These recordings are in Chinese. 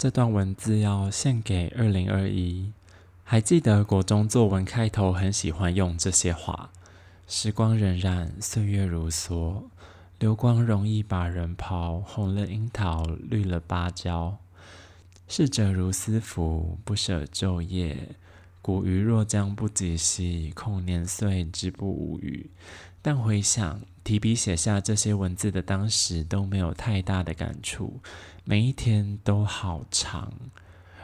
这段文字要献给二零二一。还记得国中作文开头很喜欢用这些话：“时光荏苒，岁月如梭，流光容易把人抛，红了樱桃，绿了芭蕉。逝者如斯夫，不舍昼夜。古鱼若将不及兮，恐年岁之不吾语。”但回想提笔写下这些文字的当时，都没有太大的感触。每一天都好长。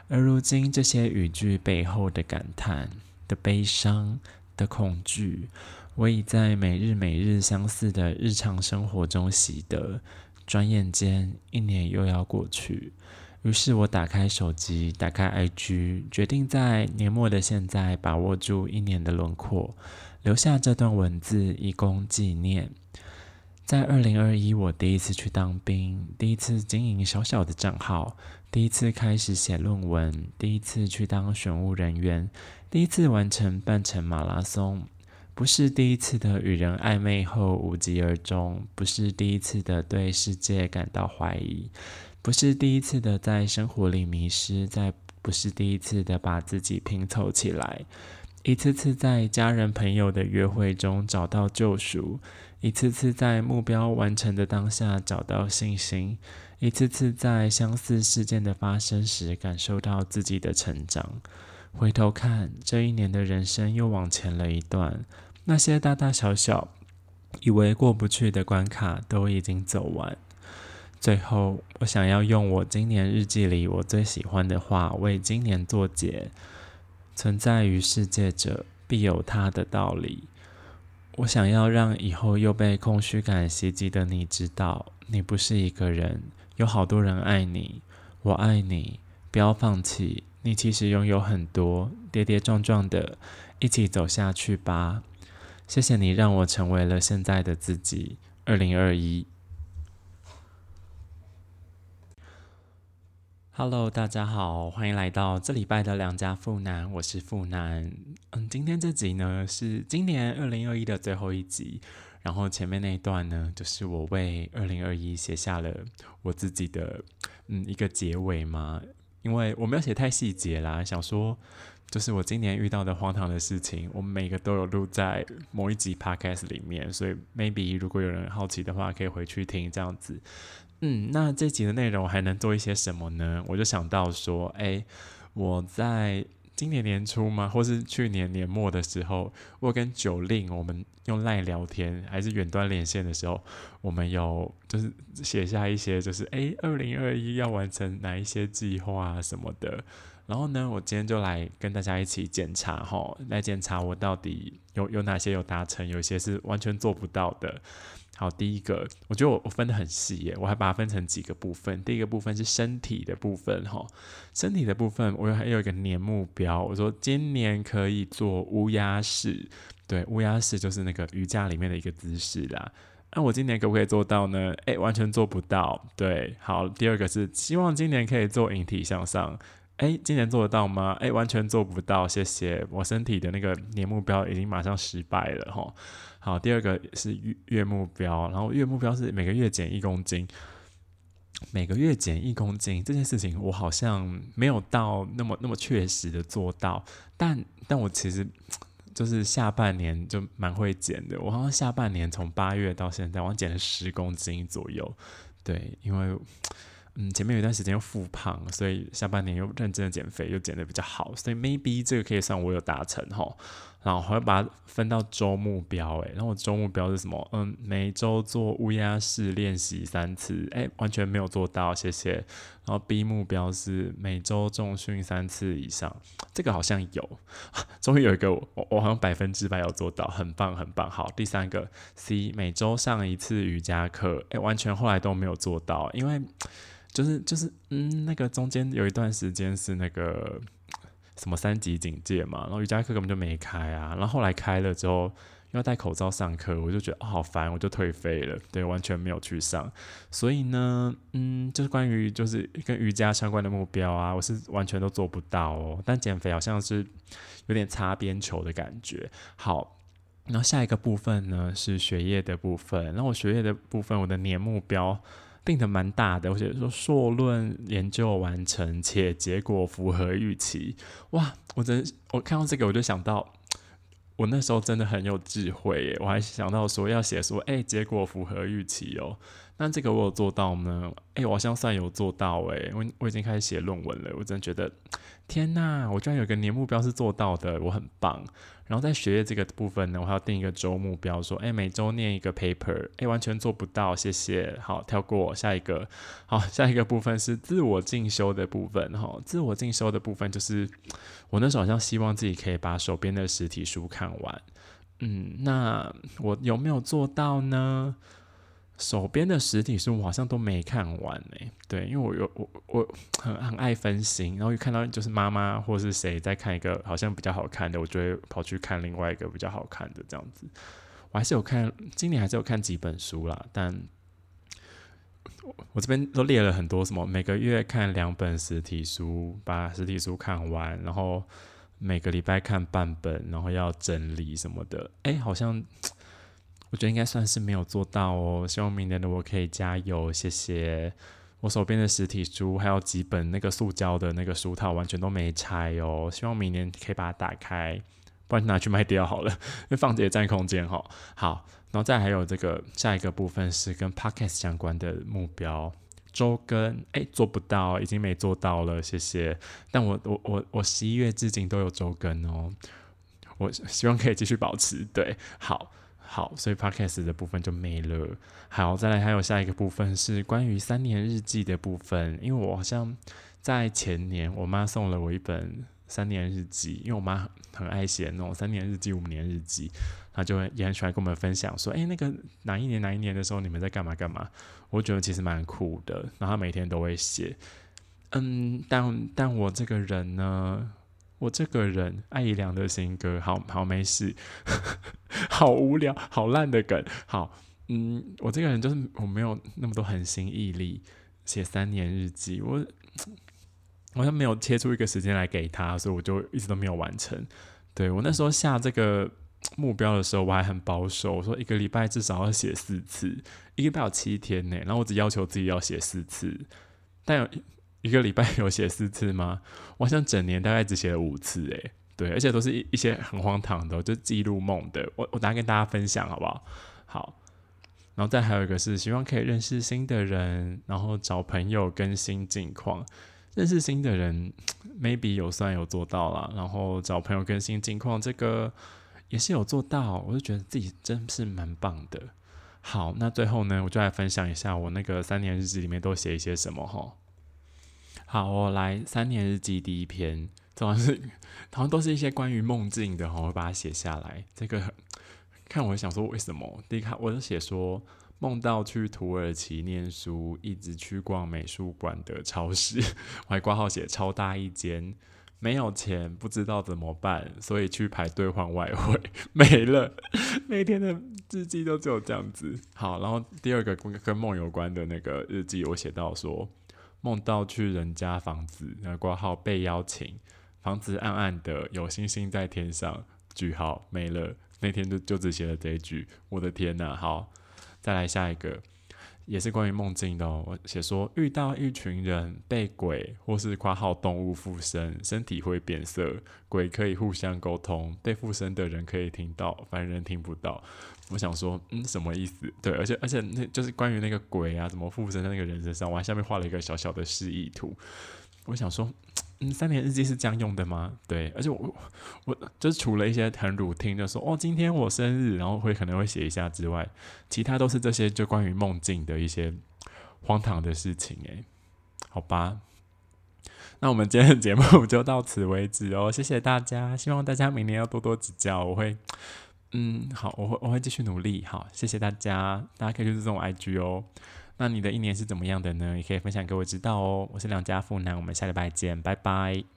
而如今，这些语句背后的感叹、的悲伤、的恐惧，我已在每日每日相似的日常生活中习得。转眼间，一年又要过去。于是我打开手机，打开 IG，决定在年末的现在，把握住一年的轮廓，留下这段文字，以供纪念。在二零二一，我第一次去当兵，第一次经营小小的账号。第一次开始写论文，第一次去当选务人员，第一次完成半程马拉松，不是第一次的与人暧昧后无疾而终，不是第一次的对世界感到怀疑，不是第一次的在生活里迷失，在不是第一次的把自己拼凑起来，一次次在家人朋友的约会中找到救赎，一次次在目标完成的当下找到信心。一次次在相似事件的发生时，感受到自己的成长。回头看这一年的人生，又往前了一段。那些大大小小以为过不去的关卡，都已经走完。最后，我想要用我今年日记里我最喜欢的话，为今年作结：存在于世界者，必有他的道理。我想要让以后又被空虚感袭击的你知道，你不是一个人。有好多人爱你，我爱你，不要放弃。你其实拥有很多，跌跌撞撞的，一起走下去吧。谢谢你让我成为了现在的自己。二零二一，Hello，大家好，欢迎来到这礼拜的两家富男，我是富男。嗯，今天这集呢是今年二零二一的最后一集。然后前面那一段呢，就是我为二零二一写下了我自己的嗯一个结尾嘛，因为我没有写太细节啦，想说就是我今年遇到的荒唐的事情，我们每个都有录在某一集 podcast 里面，所以 maybe 如果有人好奇的话，可以回去听这样子。嗯，那这集的内容还能做一些什么呢？我就想到说，哎，我在。今年年初吗？或是去年年末的时候，我跟九令我们用赖聊天，还是远端连线的时候，我们有就是写下一些，就是诶，二零二一要完成哪一些计划什么的。然后呢，我今天就来跟大家一起检查哈，来检查我到底有有哪些有达成，有些是完全做不到的。好，第一个，我觉得我我分的很细耶，我还把它分成几个部分。第一个部分是身体的部分，哈，身体的部分，我还有一个年目标，我说今年可以做乌鸦式，对，乌鸦式就是那个瑜伽里面的一个姿势啦。那我今年可不可以做到呢？诶，完全做不到。对，好，第二个是希望今年可以做引体向上，诶，今年做得到吗？诶，完全做不到，谢谢，我身体的那个年目标已经马上失败了，哈。好，第二个是月月目标，然后月目标是每个月减一公斤，每个月减一公斤这件事情，我好像没有到那么那么确实的做到，但但我其实就是下半年就蛮会减的，我好像下半年从八月到现在，我减了十公斤左右，对，因为嗯前面有一段时间又复胖，所以下半年又认真的减肥，又减的比较好，所以 maybe 这个可以算我有达成哈。然后还会把它分到周目标，诶，然后我周目标是什么？嗯，每周做乌鸦式练习三次，诶，完全没有做到，谢谢。然后 B 目标是每周重训三次以上，这个好像有，终于有一个我我好像百分之百有做到，很棒很棒。好，第三个 C 每周上一次瑜伽课，诶，完全后来都没有做到，因为就是就是嗯，那个中间有一段时间是那个。什么三级警戒嘛，然后瑜伽课根本就没开啊，然后后来开了之后要戴口罩上课，我就觉得好烦，我就退费了，对，完全没有去上。所以呢，嗯，就是关于就是跟瑜伽相关的目标啊，我是完全都做不到哦。但减肥好像是有点擦边球的感觉。好，然后下一个部分呢是学业的部分，那我学业的部分，我的年目标。定的蛮大的，我写说硕论研究完成且结果符合预期。哇，我真我看到这个我就想到，我那时候真的很有智慧耶！我还想到说要写说，哎，结果符合预期哦。那这个我有做到呢？哎，我好像算有做到哎，我我已经开始写论文了。我真的觉得，天呐，我居然有个年目标是做到的，我很棒。然后在学业这个部分呢，我还要定一个周目标，说，哎，每周念一个 paper，哎，完全做不到，谢谢，好，跳过下一个。好，下一个部分是自我进修的部分，哈，自我进修的部分就是我那时候好像希望自己可以把手边的实体书看完，嗯，那我有没有做到呢？手边的实体书我好像都没看完呢，对，因为我有我我很很爱分心，然后一看到就是妈妈或是谁在看一个好像比较好看的，我就会跑去看另外一个比较好看的这样子。我还是有看，今年还是有看几本书啦，但我这边都列了很多什么，每个月看两本实体书，把实体书看完，然后每个礼拜看半本，然后要整理什么的，哎，好像。我觉得应该算是没有做到哦，希望明年的我可以加油，谢谢。我手边的实体书还有几本那个塑胶的那个书套，完全都没拆哦，希望明年可以把它打开，不然拿去卖掉好了，因 为放着也占空间哈。好，然后再还有这个下一个部分是跟 podcast 相关的目标，周更，哎，做不到，已经没做到了，谢谢。但我我我我十一月至今都有周更哦，我希望可以继续保持，对，好。好，所以 podcast 的部分就没了。好，再来还有下一个部分是关于三年日记的部分，因为我好像在前年，我妈送了我一本三年日记，因为我妈很爱写那种三年日记、五年日记，她就会也很喜欢跟我们分享说，哎，那个哪一年哪一年的时候你们在干嘛干嘛？我觉得其实蛮酷的，然后每天都会写。嗯，但但我这个人呢？我这个人，艾怡良的新歌，好好没事，好无聊，好烂的梗。好，嗯，我这个人就是我没有那么多狠心毅力写三年日记，我好像没有切出一个时间来给他，所以我就一直都没有完成。对我那时候下这个目标的时候，我还很保守，我说一个礼拜至少要写四次，一个礼拜有七天呢，然后我只要求自己要写四次，但有。一个礼拜有写四次吗？我好像整年大概只写了五次，诶，对，而且都是一一些很荒唐的，就记录梦的。我我等下跟大家分享好不好？好，然后再还有一个是希望可以认识新的人，然后找朋友更新近况。认识新的人，maybe 有算有做到了，然后找朋友更新近况，这个也是有做到。我就觉得自己真是蛮棒的。好，那最后呢，我就来分享一下我那个三年日记里面都写一些什么哈。好，我来三年日记第一篇，主要是好像都是一些关于梦境的哈，我把它写下来。这个看我想说为什么？第一看我就写说梦到去土耳其念书，一直去逛美术馆的超市，我还挂号写超大一间，没有钱不知道怎么办，所以去排队换外汇 没了。每天的日记都只有这样子。好，然后第二个跟跟梦有关的那个日记，我写到说。梦到去人家房子，然后挂号被邀请，房子暗暗的，有星星在天上，句号没了。那天就就只写了这一句，我的天呐！好，再来下一个，也是关于梦境的。我写说遇到一群人被鬼或是挂号动物附身，身体会变色，鬼可以互相沟通，被附身的人可以听到，凡人听不到。我想说，嗯，什么意思？对，而且而且那就是关于那个鬼啊，怎么附身在那个人身上，我还下面画了一个小小的示意图。我想说，嗯，三年日记是这样用的吗？对，而且我我就是除了一些很乳听就说，哦，今天我生日，然后会可能会写一下之外，其他都是这些就关于梦境的一些荒唐的事情。诶，好吧，那我们今天的节目就到此为止哦，谢谢大家，希望大家明年要多多指教，我会。嗯，好，我会我会继续努力。好，谢谢大家，大家可以去这种 IG 哦。那你的一年是怎么样的呢？也可以分享给我知道哦。我是梁家富男，我们下礼拜见，拜拜。